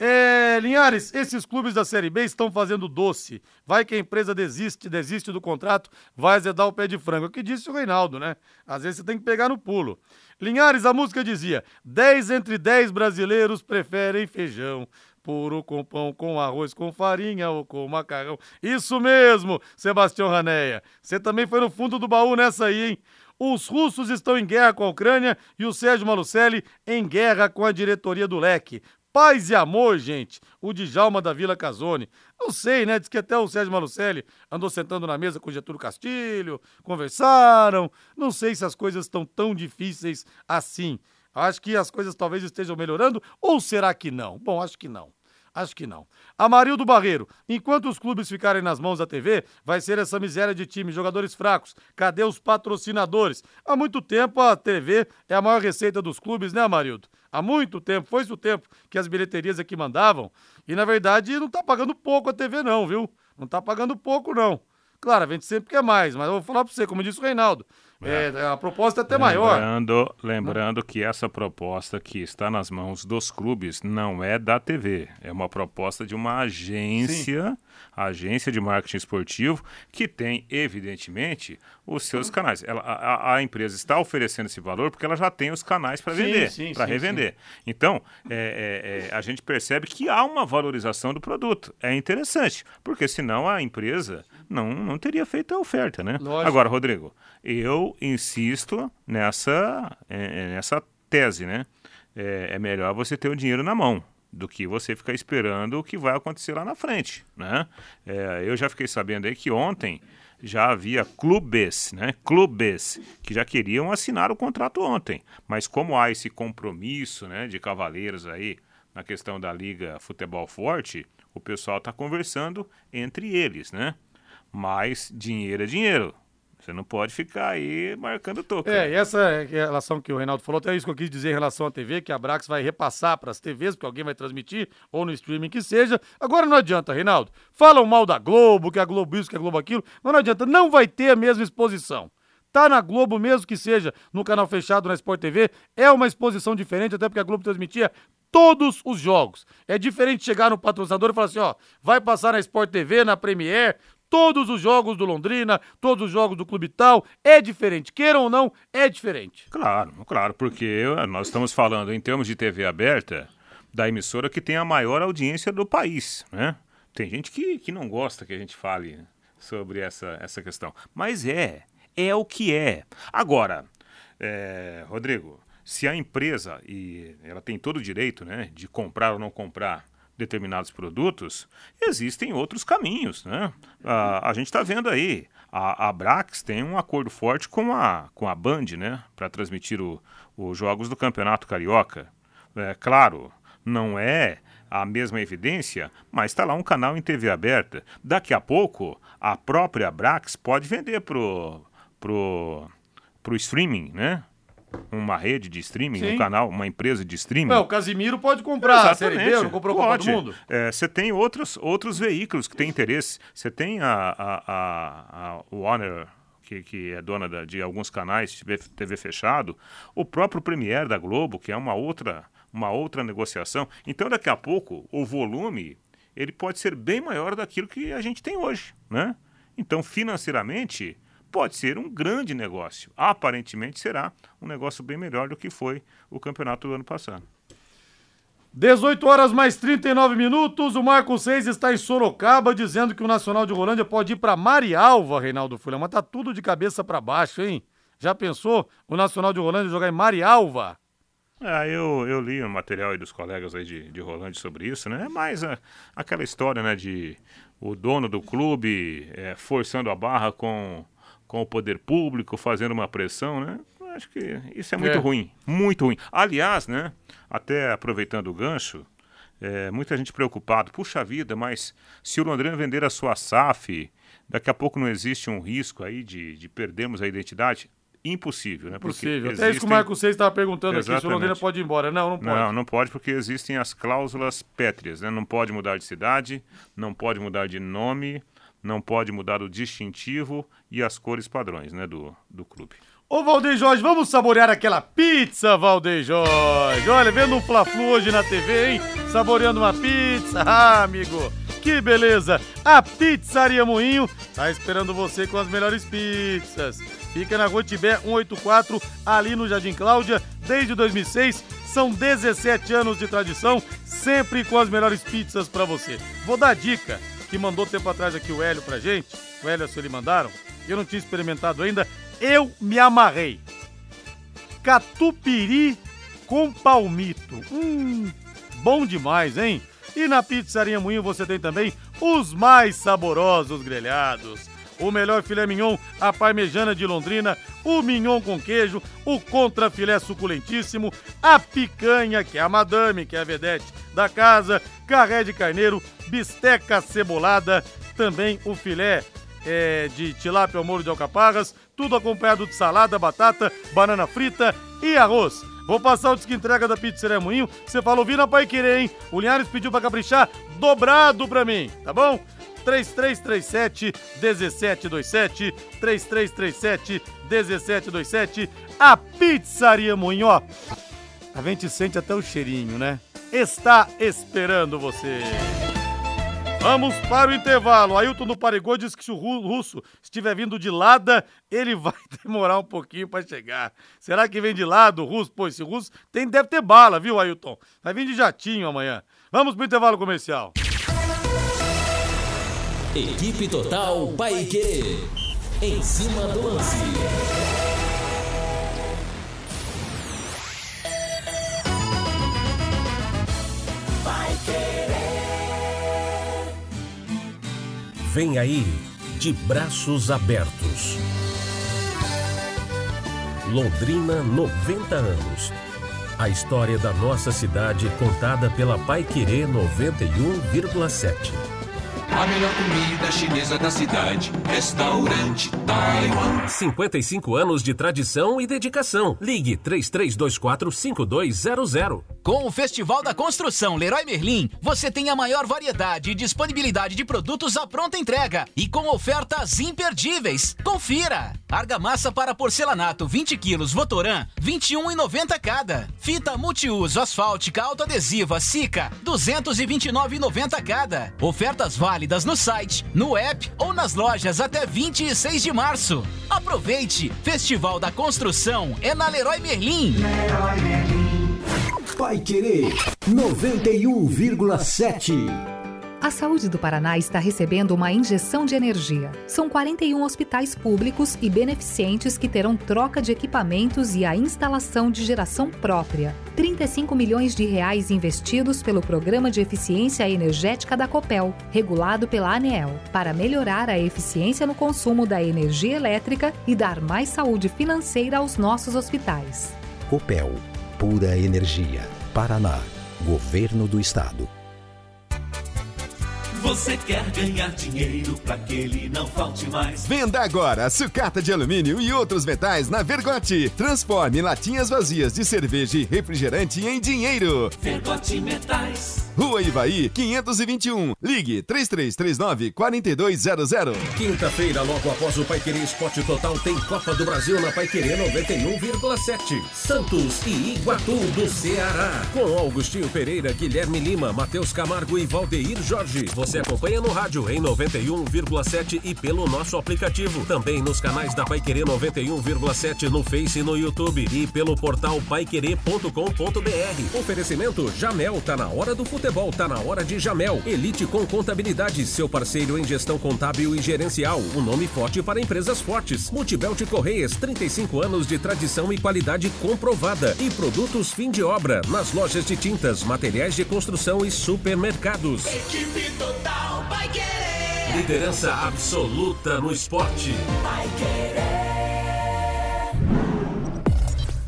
É, Linhares, esses clubes da Série B estão fazendo doce. Vai que a empresa desiste, desiste do contrato, vai azedar o pé de frango. É o que disse o Reinaldo, né? Às vezes você tem que pegar no pulo. Linhares, a música dizia: 10 entre 10 brasileiros preferem feijão. Puro com pão, com arroz, com farinha ou com macarrão. Isso mesmo, Sebastião Raneia. Você também foi no fundo do baú nessa aí, hein? Os russos estão em guerra com a Ucrânia e o Sérgio Malucelli em guerra com a diretoria do Leque. Paz e amor, gente. O Djalma da Vila Casone. Não sei, né? Diz que até o Sérgio Malucelli andou sentando na mesa com Getúlio Castilho, conversaram. Não sei se as coisas estão tão difíceis assim. Acho que as coisas talvez estejam melhorando, ou será que não? Bom, acho que não. Acho que não. Amarildo Barreiro, enquanto os clubes ficarem nas mãos da TV, vai ser essa miséria de time, jogadores fracos. Cadê os patrocinadores? Há muito tempo a TV é a maior receita dos clubes, né, Amarildo? Há muito tempo, foi-se o tempo que as bilheterias aqui mandavam. E na verdade não tá pagando pouco a TV, não, viu? Não tá pagando pouco, não. Claro, a gente sempre quer mais, mas eu vou falar pra você, como disse o Reinaldo, é, a proposta é até maior. Lembrando, lembrando que essa proposta que está nas mãos dos clubes não é da TV, é uma proposta de uma agência, agência de marketing esportivo, que tem, evidentemente, os seus canais. Ela, a, a empresa está oferecendo esse valor porque ela já tem os canais para Sim, vender, sim, para sim, revender. Então, é, é, é, a gente percebe que há uma valorização do produto. É interessante, porque senão a empresa não, não teria feito a oferta, né? Lógico. Agora, Rodrigo, eu insisto nessa, é, é, nessa tese, né? É, é melhor você ter o dinheiro na mão do que você ficar esperando o que vai acontecer lá na frente, né? É, eu já fiquei sabendo aí que ontem já havia clubes, né? Clubes que já queriam assinar o contrato ontem, mas como há esse compromisso, né, de cavaleiros aí na questão da liga futebol forte, o pessoal está conversando entre eles, né? Mas dinheiro é dinheiro. Você não pode ficar aí marcando toca. É, e essa é relação que o Reinaldo falou, até isso que eu quis dizer em relação à TV, que a Brax vai repassar para as TVs, porque alguém vai transmitir, ou no streaming que seja. Agora não adianta, Reinaldo. Falam mal da Globo, que a Globo isso, que a Globo aquilo, mas não adianta, não vai ter a mesma exposição. Tá na Globo, mesmo que seja no canal fechado na Sport TV, é uma exposição diferente, até porque a Globo transmitia todos os jogos. É diferente chegar no patrocinador e falar assim, ó, vai passar na Sport TV, na Premier, todos os jogos do Londrina, todos os jogos do Clube Tal, é diferente. Queiram ou não, é diferente. Claro, claro, porque nós estamos falando em termos de TV aberta da emissora que tem a maior audiência do país, né? Tem gente que, que não gosta que a gente fale sobre essa, essa questão, mas é, é o que é. Agora, é, Rodrigo, se a empresa, e ela tem todo o direito né, de comprar ou não comprar determinados produtos, existem outros caminhos, né? A, a gente está vendo aí, a, a Brax tem um acordo forte com a, com a Band, né? Para transmitir o- os jogos do Campeonato Carioca. É claro, não é a mesma evidência, mas está lá um canal em TV aberta. Daqui a pouco, a própria Brax pode vender pro, pro, pro streaming, né? Uma rede de streaming, Sim. um canal, uma empresa de streaming. Ué, o Casimiro pode comprar a Série B, Exatamente. não comprou a Copa do Pode. Mundo? É, Você tem outros, outros veículos que têm interesse. Você tem a, a, a, a Warner, que, que é dona da- de alguns canais de TV, TV fechado, o próprio Premier da Globo, que é uma outra, uma outra negociação. Então, daqui a pouco, o volume ele pode ser bem maior daquilo que a gente tem hoje, né? Então, financeiramente, pode ser um grande negócio. Aparentemente, será um negócio bem melhor do que foi o campeonato do ano passado. 18 horas mais 39 minutos. O Marco 6 está em Sorocaba dizendo que o Nacional de Rolândia pode ir para Marialva, Reinaldo Fulham. Mas tá tudo de cabeça para baixo, hein? Já pensou o Nacional de Rolândia jogar em Marialva? É, eu, eu li o material aí dos colegas aí de, de Rolândia sobre isso, né? É mais a- aquela história, né, de o dono do clube é, forçando a barra com, com o poder público, fazendo uma pressão, né? Acho que isso é muito É. ruim, muito ruim. Aliás, né, até aproveitando o gancho, é, muita gente preocupada, puxa vida, mas se o Londrina vender a sua SAF, daqui a pouco não existe um risco aí de, de perdermos a identidade? impossível, né? Impossível. Até isso que o Marco Seis estava perguntando Exatamente. aqui, se o Londrina pode ir embora. Não, não pode. Não, não pode porque existem as cláusulas pétreas, né? Não pode mudar de cidade, não pode mudar de nome, não pode mudar o distintivo e as cores padrões, né, do, do clube. Ô Valdeir Jorge, vamos saborear aquela pizza, Valdeir Jorge. Olha, vendo um Fla-Flu hoje na TV, hein? Saboreando uma pizza, ah, amigo. Que beleza! A Pizzaria Moinho tá esperando você com as melhores pizzas. Fica na Rua Tibé 184, ali no Jardim Cláudia, desde 2006. São 17 anos de tradição, sempre com as melhores pizzas para você. Vou dar dica que mandou tempo atrás aqui o Hélio pra gente. O Hélio, se ele mandaram. Eu não tinha experimentado ainda eu me amarrei. Catupiry com palmito. Hum, bom demais, hein? E na Pizzaria Moinho você tem também os mais saborosos grelhados. O melhor filé mignon, a parmejana de Londrina, o mignon com queijo, o contrafilé suculentíssimo, a picanha, que é a madame, que é a vedete da casa, carré de carneiro, bisteca cebolada, também o filé é, de tilápia ao molho de alcaparras, tudo acompanhado de salada, batata, banana frita e arroz. Vou passar o disco entrega da Pizzaria Moinho. Você falou, vira Pai Querer, hein? O Linhares pediu pra caprichar dobrado pra mim, tá bom? 3337 1727 3337 1727 A Pizzaria Moinho, ó. A gente sente até o cheirinho, né? Está esperando você. Vamos para o intervalo. Ailton do Parigô disse que se o russo estiver vindo de Lada, ele vai demorar um pouquinho para chegar. Será que vem de lado o russo? Pô, esse russo tem, deve ter bala, viu, Ailton? Vai vir de jatinho amanhã. Vamos para o intervalo comercial. Equipe Total Paique. Em cima do lance. Vem aí, de braços abertos. Londrina, 90 anos. A história da nossa cidade contada pela Pai Querer 91,7. A melhor comida chinesa da cidade. Restaurante Taiwan. 55 anos de tradição e dedicação. Ligue 33245200. Com o Festival da Construção Leroy Merlin, você tem a maior variedade e disponibilidade de produtos à pronta entrega e com ofertas imperdíveis. Confira! Argamassa para porcelanato 20 quilos Votoran 21,90 cada. Fita multiuso asfáltica autoadesiva Sica 229,90 cada. Ofertas válidas válidas no site, no app ou nas lojas até 26 de março. Aproveite! Festival da Construção é na Leroy Merlin. Leroy Merlin. Pai Querer 91,7. A saúde do Paraná está recebendo uma injeção de energia. São 41 hospitais públicos e beneficentes que terão troca de equipamentos e a instalação de geração própria. 35 milhões de reais investidos pelo Programa de Eficiência Energética da Copel, regulado pela ANEEL, para melhorar a eficiência no consumo da energia elétrica e dar mais saúde financeira aos nossos hospitais. Copel, pura energia. Paraná, Governo do Estado. Você quer ganhar dinheiro para que ele não falte mais? Venda agora sucata de alumínio e outros metais na Vergote. Transforme latinhas vazias de cerveja e refrigerante em dinheiro. Vergote Metais. Rua Ivaí, 521. Ligue 3339 4200. Quinta-feira, logo após o Paiquerê Esporte Total, tem Copa do Brasil na Paiquerê 91,7. Santos e Iguatu do Ceará. Com Augustinho Pereira, Guilherme Lima, Matheus Camargo e Valdeir Jorge. Você acompanha no rádio em 91,7 e pelo nosso aplicativo. Também nos canais da Paiquerê 91,7 no Face e no YouTube e pelo portal paiquerê.com.br. Oferecimento Jamel, tá na hora do futebol, tá na hora de Jamel. Elite com contabilidade, seu parceiro em gestão contábil e gerencial. Um nome forte para empresas fortes. Multibelt Correias, 35 anos de tradição e qualidade comprovada. E produtos fim de obra nas lojas de tintas, materiais de construção e supermercados. Equipe querer. Liderança absoluta no esporte. Vai querer.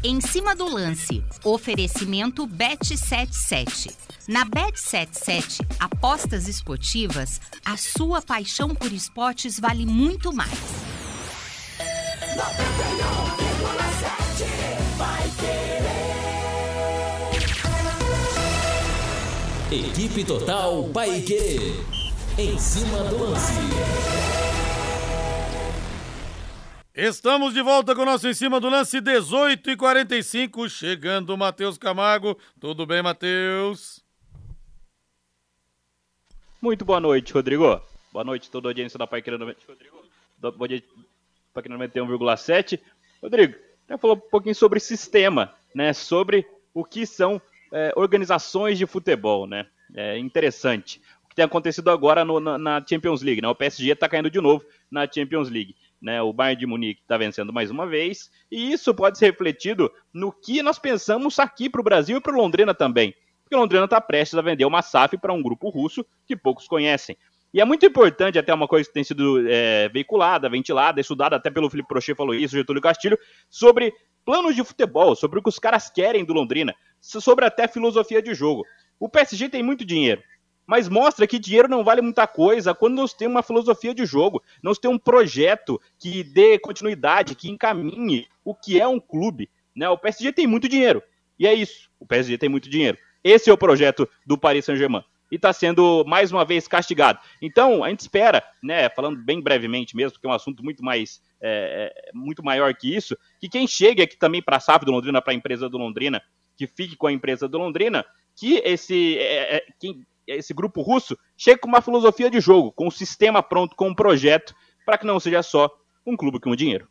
Em cima do lance, oferecimento Bet77. Na Bet77, apostas esportivas, a sua paixão por esportes vale muito mais. Equipe Total Paique. Em cima do lance. Estamos de volta com o nosso Em Cima do Lance 18 e 45 chegando o Matheus Camargo. Tudo bem, Matheus? Muito boa noite, Rodrigo. Boa noite toda a audiência da Paiqueira 90. Rodrigo. Boa noite, Paiqueira 91,7. Rodrigo, já falou um pouquinho sobre sistema, né? Sobre o que são é, organizações de futebol, né? É interessante. Que tem acontecido agora no, na, na, Champions League, né? O PSG está caindo de novo na Champions League. Né, o Bayern de Munique está vencendo mais uma vez, e isso pode ser refletido no que nós pensamos aqui para o Brasil e para o Londrina também. Porque Londrina está prestes a vender uma SAF para um grupo russo que poucos conhecem. E é muito importante, até uma coisa que tem sido é, veiculada, ventilada, estudada até pelo Felipe Prochet falou isso, Getúlio Castilho, sobre planos de futebol, sobre o que os caras querem do Londrina, sobre até filosofia de jogo. O PSG tem muito dinheiro, mas mostra que dinheiro não vale muita coisa quando nós temos uma filosofia de jogo, nós temos um projeto que dê continuidade, que encaminhe o que é um clube. Né? O PSG tem muito dinheiro, e é isso, o PSG tem muito dinheiro. Esse é o projeto do Paris Saint-Germain e está sendo mais uma vez castigado. Então, a gente espera, né, falando bem brevemente mesmo, porque é um assunto muito mais é, é muito maior que isso, que quem chegue aqui também para a SAF do Londrina, para a empresa do Londrina, que fique com a empresa do Londrina, que esse, é, é, que esse grupo russo chegue com uma filosofia de jogo, com um sistema pronto, com um projeto, para que não seja só um clube com dinheiro.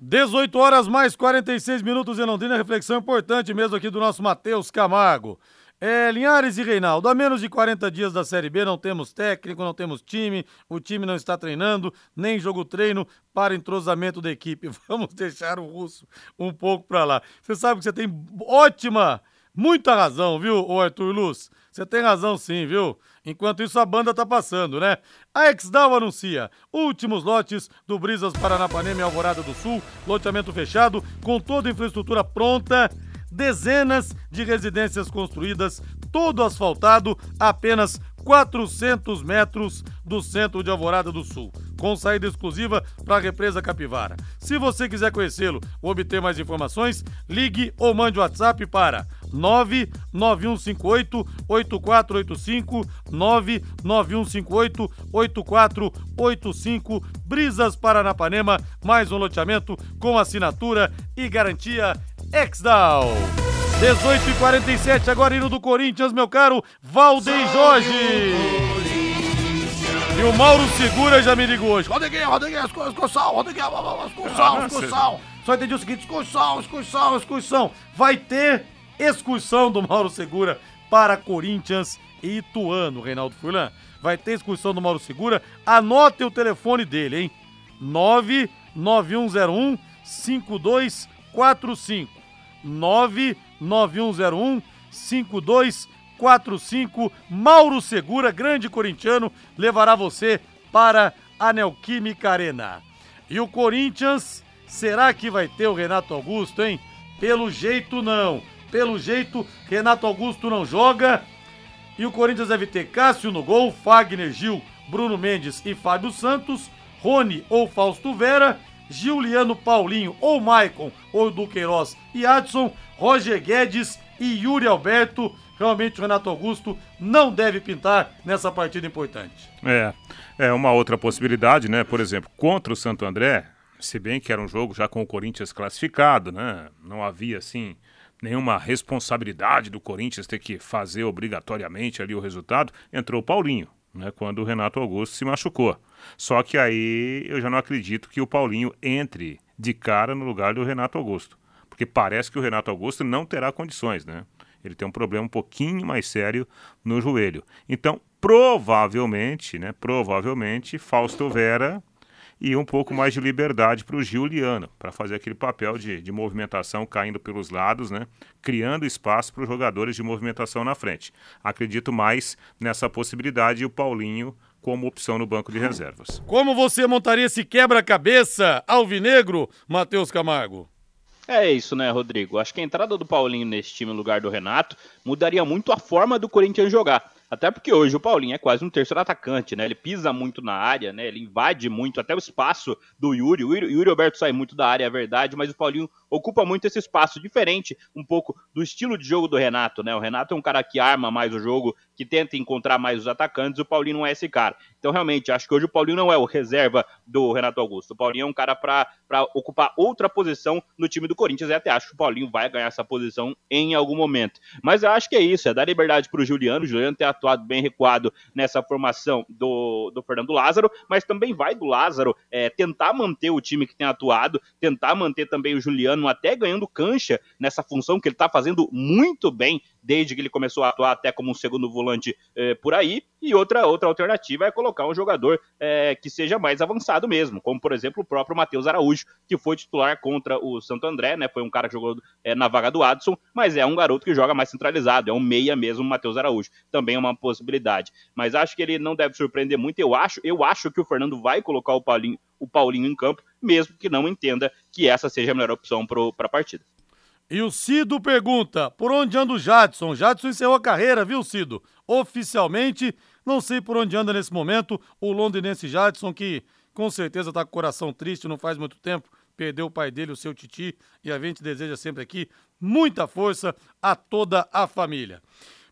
18 horas mais 46 minutos em Londrina, reflexão importante mesmo aqui do nosso Matheus Camargo. É, Linhares e Reinaldo, há menos de 40 dias da Série B não temos técnico, não temos time, o time não está treinando, nem jogo treino para entrosamento da equipe. Vamos deixar o russo um pouco para lá. Você sabe que você tem ótima, muita razão, viu, Arthur Luz? Você tem razão sim, viu? Enquanto isso a banda tá passando, né? A Exdal anuncia últimos lotes do Brisas Paranapanema e Alvorada do Sul, loteamento fechado, com toda a infraestrutura pronta dezenas de residências construídas, todo asfaltado, apenas 400 metros do centro de Alvorada do Sul, com saída exclusiva para a represa Capivara. Se você quiser conhecê-lo ou obter mais informações, ligue ou mande WhatsApp para 99158 8485 99158 8485 Brisas Paranapanema, mais um loteamento com assinatura e garantia Exdal. 18 e 47 agora indo do Corinthians, meu caro Valdem Jorge. E o Mauro Segura já me ligou hoje. Rodriguinho, Rodriguinho, excursão, Rodriguinho, excursão, excursão. Só entendi o seguinte, excursão, excursão, excursão. Vai ter excursão do Mauro Segura para Corinthians e Ituano, Reinaldo Furlan. Vai ter excursão do Mauro Segura. Anote o telefone dele, hein? 99101 5245. 99101 5245. Mauro Segura, grande corintiano, levará você para a Neoquímica Arena. E o Corinthians, será que vai ter o Renato Augusto, hein? Pelo jeito não. Pelo jeito, Renato Augusto não joga. E o Corinthians deve ter Cássio no gol, Fagner, Gil, Bruno Mendes e Fábio Santos, Rony ou Fausto Vera Giuliano Paulinho, ou Maicon, ou Duqueiroz e Adson, Roger Guedes e Yuri Alberto. Realmente o Renato Augusto não deve pintar nessa partida importante. É, é uma outra possibilidade, né? Por exemplo, contra o Santo André, se bem que era um jogo já com o Corinthians classificado, né? Não havia assim nenhuma responsabilidade do Corinthians ter que fazer obrigatoriamente ali o resultado, entrou o Paulinho, né? Quando o Renato Augusto se machucou. Só que aí eu já não acredito que o Paulinho entre de cara no lugar do Renato Augusto. Porque parece que o Renato Augusto não terá condições, né? Ele tem um problema um pouquinho mais sério no joelho. Então, provavelmente, né? Provavelmente, Fausto Vera e um pouco mais de liberdade para o Giuliano, para fazer aquele papel de, de movimentação caindo pelos lados, né? criando espaço para os jogadores de movimentação na frente. Acredito mais nessa possibilidade e o Paulinho como opção no banco de reservas. Como você montaria esse quebra-cabeça alvinegro, Matheus Camargo? É isso, né, Rodrigo? Acho que a entrada do Paulinho nesse time no lugar do Renato mudaria muito a forma do Corinthians jogar. Até porque hoje o Paulinho é quase um terceiro atacante, né? Ele pisa muito na área, né? Ele invade muito até o espaço do Yuri. O Yuri, Alberto sai muito da área, é verdade, mas o Paulinho ocupa muito esse espaço, diferente um pouco do estilo de jogo do Renato, né? O Renato é um cara que arma mais o jogo, que tenta encontrar mais os atacantes, o Paulinho não é esse cara. Então, realmente, acho que hoje o Paulinho não é o reserva do Renato Augusto. O Paulinho é um cara para ocupar outra posição no time do Corinthians e até acho que o Paulinho vai ganhar essa posição em algum momento. Mas eu acho que é isso, é dar liberdade para o Juliano, o Juliano ter atuado bem recuado nessa formação do, do Fernando Lázaro, mas também vai do Lázaro é, tentar manter o time que tem atuado, tentar manter também o Juliano até ganhando cancha nessa função que ele está fazendo muito bem desde que ele começou a atuar até como um segundo volante eh, por aí. E outra, outra alternativa é colocar um jogador eh, que seja mais avançado mesmo, como por exemplo o próprio Matheus Araújo, que foi titular contra o Santo André, né? Foi um cara que jogou eh, na vaga do Adson, mas é um garoto que joga mais centralizado, é um meia mesmo, o Matheus Araújo. Também é uma possibilidade. Mas acho que ele não deve surpreender muito. Eu acho, eu acho que o Fernando vai colocar o Paulinho, o Paulinho em campo, mesmo que não entenda que essa seja a melhor opção para a partida. E o Cido pergunta: por onde anda o Jadson? Jadson encerrou a carreira, viu, Cido? Oficialmente, não sei por onde anda nesse momento o londinense Jadson, que com certeza tá com o coração triste, não faz muito tempo, perdeu o pai dele, o seu Titi, e a gente deseja sempre aqui muita força a toda a família.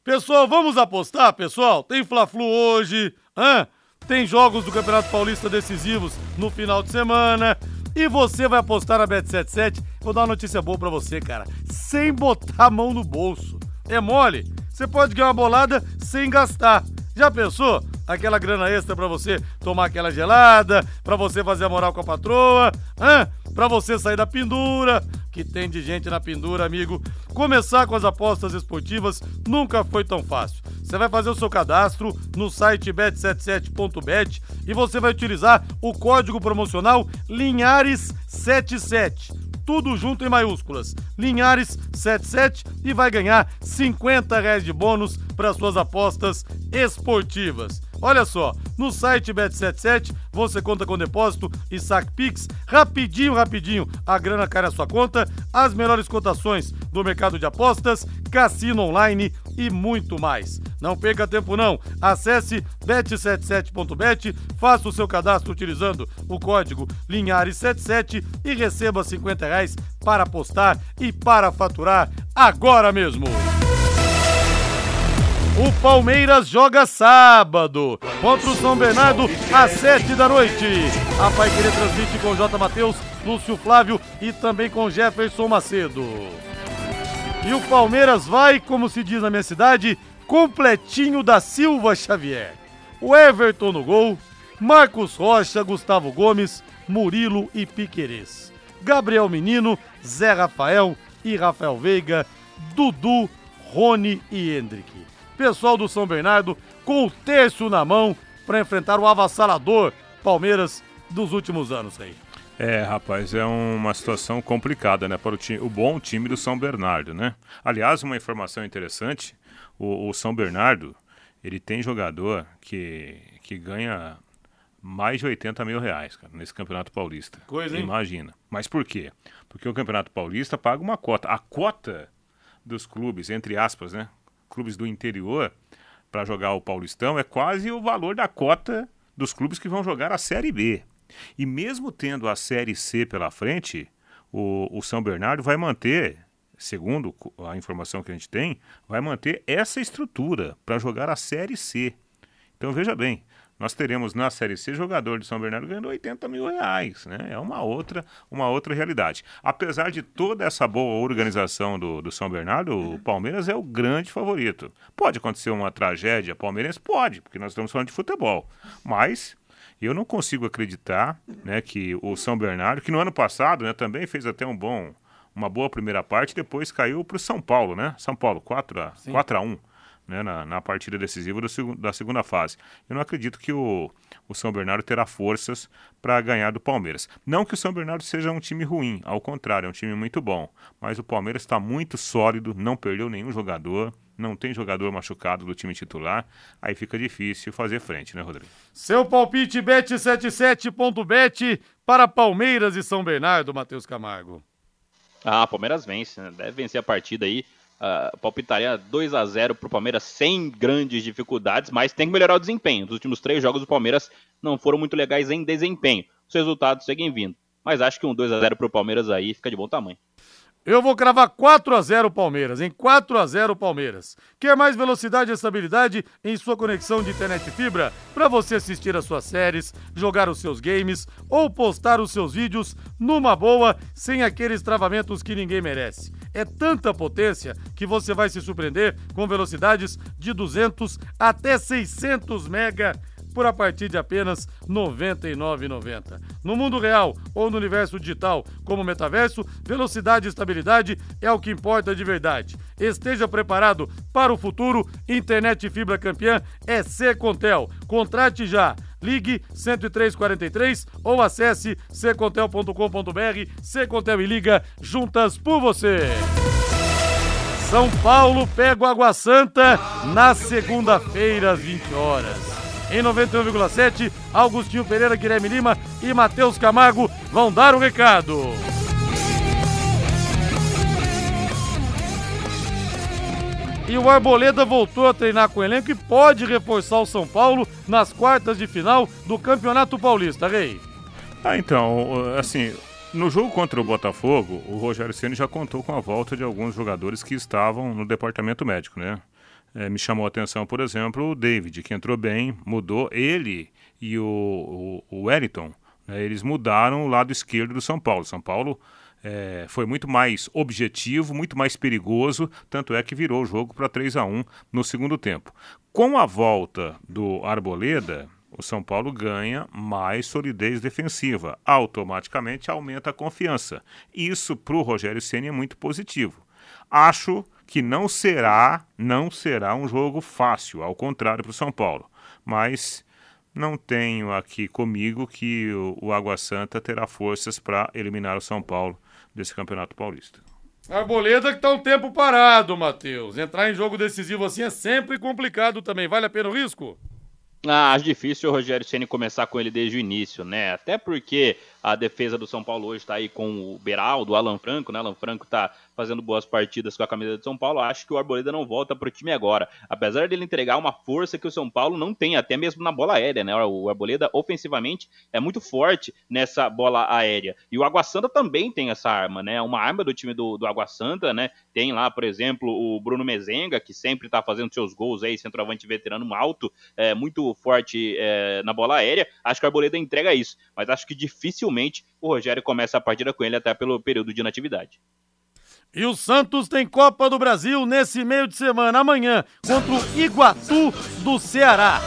Pessoal, vamos apostar, pessoal? Tem Fla-Flu hoje, hã? Tem jogos do Campeonato Paulista decisivos no final de semana. E você vai apostar na Bet77? Vou dar uma notícia boa para você, cara. Sem botar a mão no bolso. É mole? Você pode ganhar uma bolada sem gastar. Já pensou? Aquela grana extra para você tomar aquela gelada, para você fazer a moral com a patroa, hã? Pra você sair da pendura, que tem de gente na pendura, amigo. Começar com as apostas esportivas nunca foi tão fácil. Você vai fazer o seu cadastro no site bet77.bet e você vai utilizar o código promocional Linhares77 tudo junto em maiúsculas. Linhares 77 e vai ganhar 50 reais de bônus para suas apostas esportivas. Olha só, no site Bet77 você conta com depósito e saque Pix, rapidinho, rapidinho, a grana cai na sua conta, as melhores cotações do mercado de apostas, cassino online e muito mais. Não perca tempo não, acesse bet77.bet, faça o seu cadastro utilizando o código Linhares77 e receba 50 reais para apostar e para faturar agora mesmo. O Palmeiras joga sábado contra o São Bernardo às sete da noite. A Pai Querer transmite com J. Matheus, Lúcio Flávio e também com Jefferson Macedo. E o Palmeiras vai, como se diz na minha cidade, completinho da Silva Xavier. O Everton no gol, Marcos Rocha, Gustavo Gomes, Murilo e Piquerez. Gabriel Menino, Zé Rafael e Rafael Veiga, Dudu, Rony e Hendrick pessoal do São Bernardo com o terço na mão para enfrentar o avassalador Palmeiras dos últimos anos aí. É, rapaz, é uma situação complicada, né, para o, time, o bom time do São Bernardo, né? Aliás, uma informação interessante, o, o São Bernardo, ele tem jogador que, que ganha mais de 80 mil reais, cara, nesse Campeonato Paulista. Coisa, hein? Imagina. Mas por quê? Porque o Campeonato Paulista paga uma cota. A cota dos clubes, entre aspas, né? Clubes do interior para jogar o Paulistão é quase o valor da cota dos clubes que vão jogar a Série B. E mesmo tendo a Série C pela frente, o, o São Bernardo vai manter, segundo a informação que a gente tem, vai manter essa estrutura para jogar a Série C. Então veja bem, nós teremos na Série C jogador de São Bernardo ganhando 80 mil reais, né? É uma outra, uma outra realidade. Apesar de toda essa boa organização do, do São Bernardo, o Palmeiras é o grande favorito. Pode acontecer uma tragédia palmeirense? Pode, porque nós estamos falando de futebol. Mas eu não consigo acreditar né, que o São Bernardo, que no ano passado né, também fez até um bom, uma boa primeira parte, depois caiu para o São Paulo, né? São Paulo, 4 a, 4 a 1 né, na, na, partida decisiva do, da segunda fase. Eu não acredito que o, o São Bernardo terá forças para ganhar do Palmeiras. Não que o São Bernardo seja um time ruim, ao contrário, é um time muito bom. Mas o Palmeiras está muito sólido, não perdeu nenhum jogador, não tem jogador machucado do time titular, aí fica difícil fazer frente, né, Rodrigo? Seu palpite bet77.bet para Palmeiras e São Bernardo, Matheus Camargo. Ah, Palmeiras vence, né? deve vencer a partida aí uh, palpitaria 2 a 0 pro Palmeiras sem grandes dificuldades, mas tem que melhorar o desempenho. Os últimos três jogos do Palmeiras não foram muito legais em desempenho. Os resultados seguem vindo. Mas acho que um 2 a 0 pro Palmeiras aí fica de bom tamanho. Eu vou cravar 4 a 0 Palmeiras, em 4 a 0 Palmeiras. Quer mais velocidade e estabilidade em sua conexão de internet fibra para você assistir as suas séries, jogar os seus games ou postar os seus vídeos numa boa, sem aqueles travamentos que ninguém merece. É tanta potência que você vai se surpreender com velocidades de 200 até 600 mega por a partir de apenas R$ 99,90. No mundo real ou no universo digital, como metaverso, velocidade e estabilidade é o que importa de verdade. Esteja preparado para o futuro. Internet fibra campeã é Contel. Contrate já. Ligue 10343 ou acesse ccontel.com.br. Secontel e liga juntas por você. São Paulo pega o Água Santa na segunda-feira às 20 horas. Em 91,7, Augustinho Pereira, Guilherme Lima e Matheus Camargo vão dar o recado. E o Arboleda voltou a treinar com o elenco e pode reforçar o São Paulo nas quartas de final do Campeonato Paulista, Rei. Ah, então, assim, no jogo contra o Botafogo, o Rogério Ceni já contou com a volta de alguns jogadores que estavam no departamento médico, né? É, me chamou a atenção, por exemplo, o David, que entrou bem, mudou. Ele e o, o, o Wellington, né, eles mudaram o lado esquerdo do São Paulo. São Paulo é, foi muito mais objetivo, muito mais perigoso, tanto é que virou o jogo para 3 a 1 no segundo tempo. Com a volta do Arboleda, o São Paulo ganha mais solidez defensiva, automaticamente aumenta a confiança. Isso para o Rogério Ceni é muito positivo. Acho que não será, não será um jogo fácil, ao contrário para o São Paulo. Mas não tenho aqui comigo que o, o Água Santa terá forças para eliminar o São Paulo desse Campeonato Paulista. Arboleda que tá um tempo parado, Matheus. Entrar em jogo decisivo assim é sempre complicado também. Vale a pena o risco? Ah, acho difícil o Rogério Ceni começar com ele desde o início, né? Até porque a defesa do São Paulo hoje está aí com o Beraldo, o Alan Franco, né? Alan Franco está fazendo boas partidas com a camisa de São Paulo. Acho que o Arboleda não volta para o time agora. Apesar dele entregar uma força que o São Paulo não tem, até mesmo na bola aérea, né? O Arboleda, ofensivamente, é muito forte nessa bola aérea. E o Água Santa também tem essa arma, né? Uma arma do time do, do Água Santa, né? Tem lá, por exemplo, o Bruno Mezenga, que sempre está fazendo seus gols aí, centroavante veterano alto, é, muito forte é, na bola aérea. Acho que o Arboleda entrega isso, mas acho que dificilmente o Rogério começa a partida com ele até pelo período de inatividade. E o Santos tem Copa do Brasil nesse meio de semana, amanhã, contra o Iguatu do Ceará.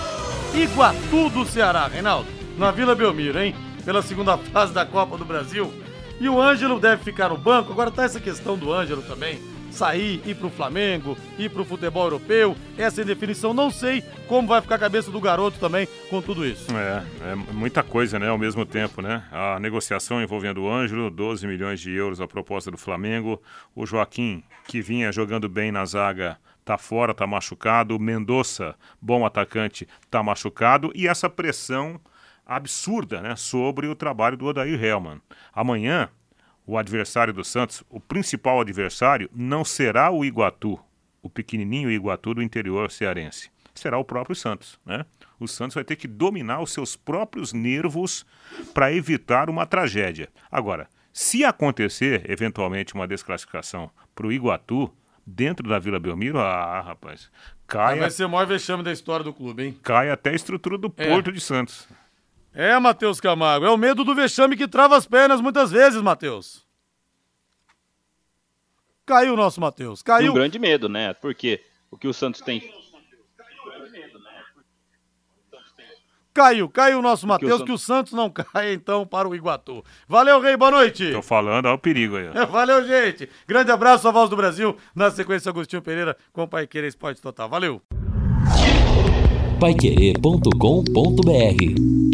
Iguatu do Ceará, Reinaldo, na Vila Belmiro, hein? Pela segunda fase da Copa do Brasil. E o Ângelo deve ficar no banco. Agora tá essa questão do Ângelo também sair, ir pro Flamengo, ir pro futebol europeu. Essa é definição. Não sei como vai ficar a cabeça do garoto também com tudo isso. É, é muita coisa, né, ao mesmo tempo, né? A negociação envolvendo o Ângelo, 12 milhões de euros a proposta do Flamengo. O Joaquim, que vinha jogando bem na zaga, tá fora, tá machucado. O Mendonça, bom atacante, tá machucado. E essa pressão absurda, né, sobre o trabalho do Odair Helman. Amanhã o adversário do Santos, o principal adversário, não será o Iguatu, o pequenininho Iguatu do interior cearense. Será o próprio Santos, né? O Santos vai ter que dominar os seus próprios nervos para evitar uma tragédia. Agora, se acontecer eventualmente uma desclassificação para o Iguatu, dentro da Vila Belmiro, ah, rapaz, cai. Vai ser o maior vexame da história do clube, hein? Cai até a estrutura do é. Porto de Santos. É, Matheus Camargo, é o medo do vexame que trava as pernas muitas vezes, Matheus. Caiu o nosso Matheus, caiu. Um grande medo, né? Porque o que o Santos tem. Caiu, caiu o nosso Matheus, que, que, o Santos não caia então para o Iguatu. Valeu, Rei, boa noite. Tô falando, olha o perigo aí. Valeu, gente. Grande abraço, a voz do Brasil. Na sequência, Agostinho Pereira com o Pai Querer Esporte Total. Valeu. Paiquerê.com.br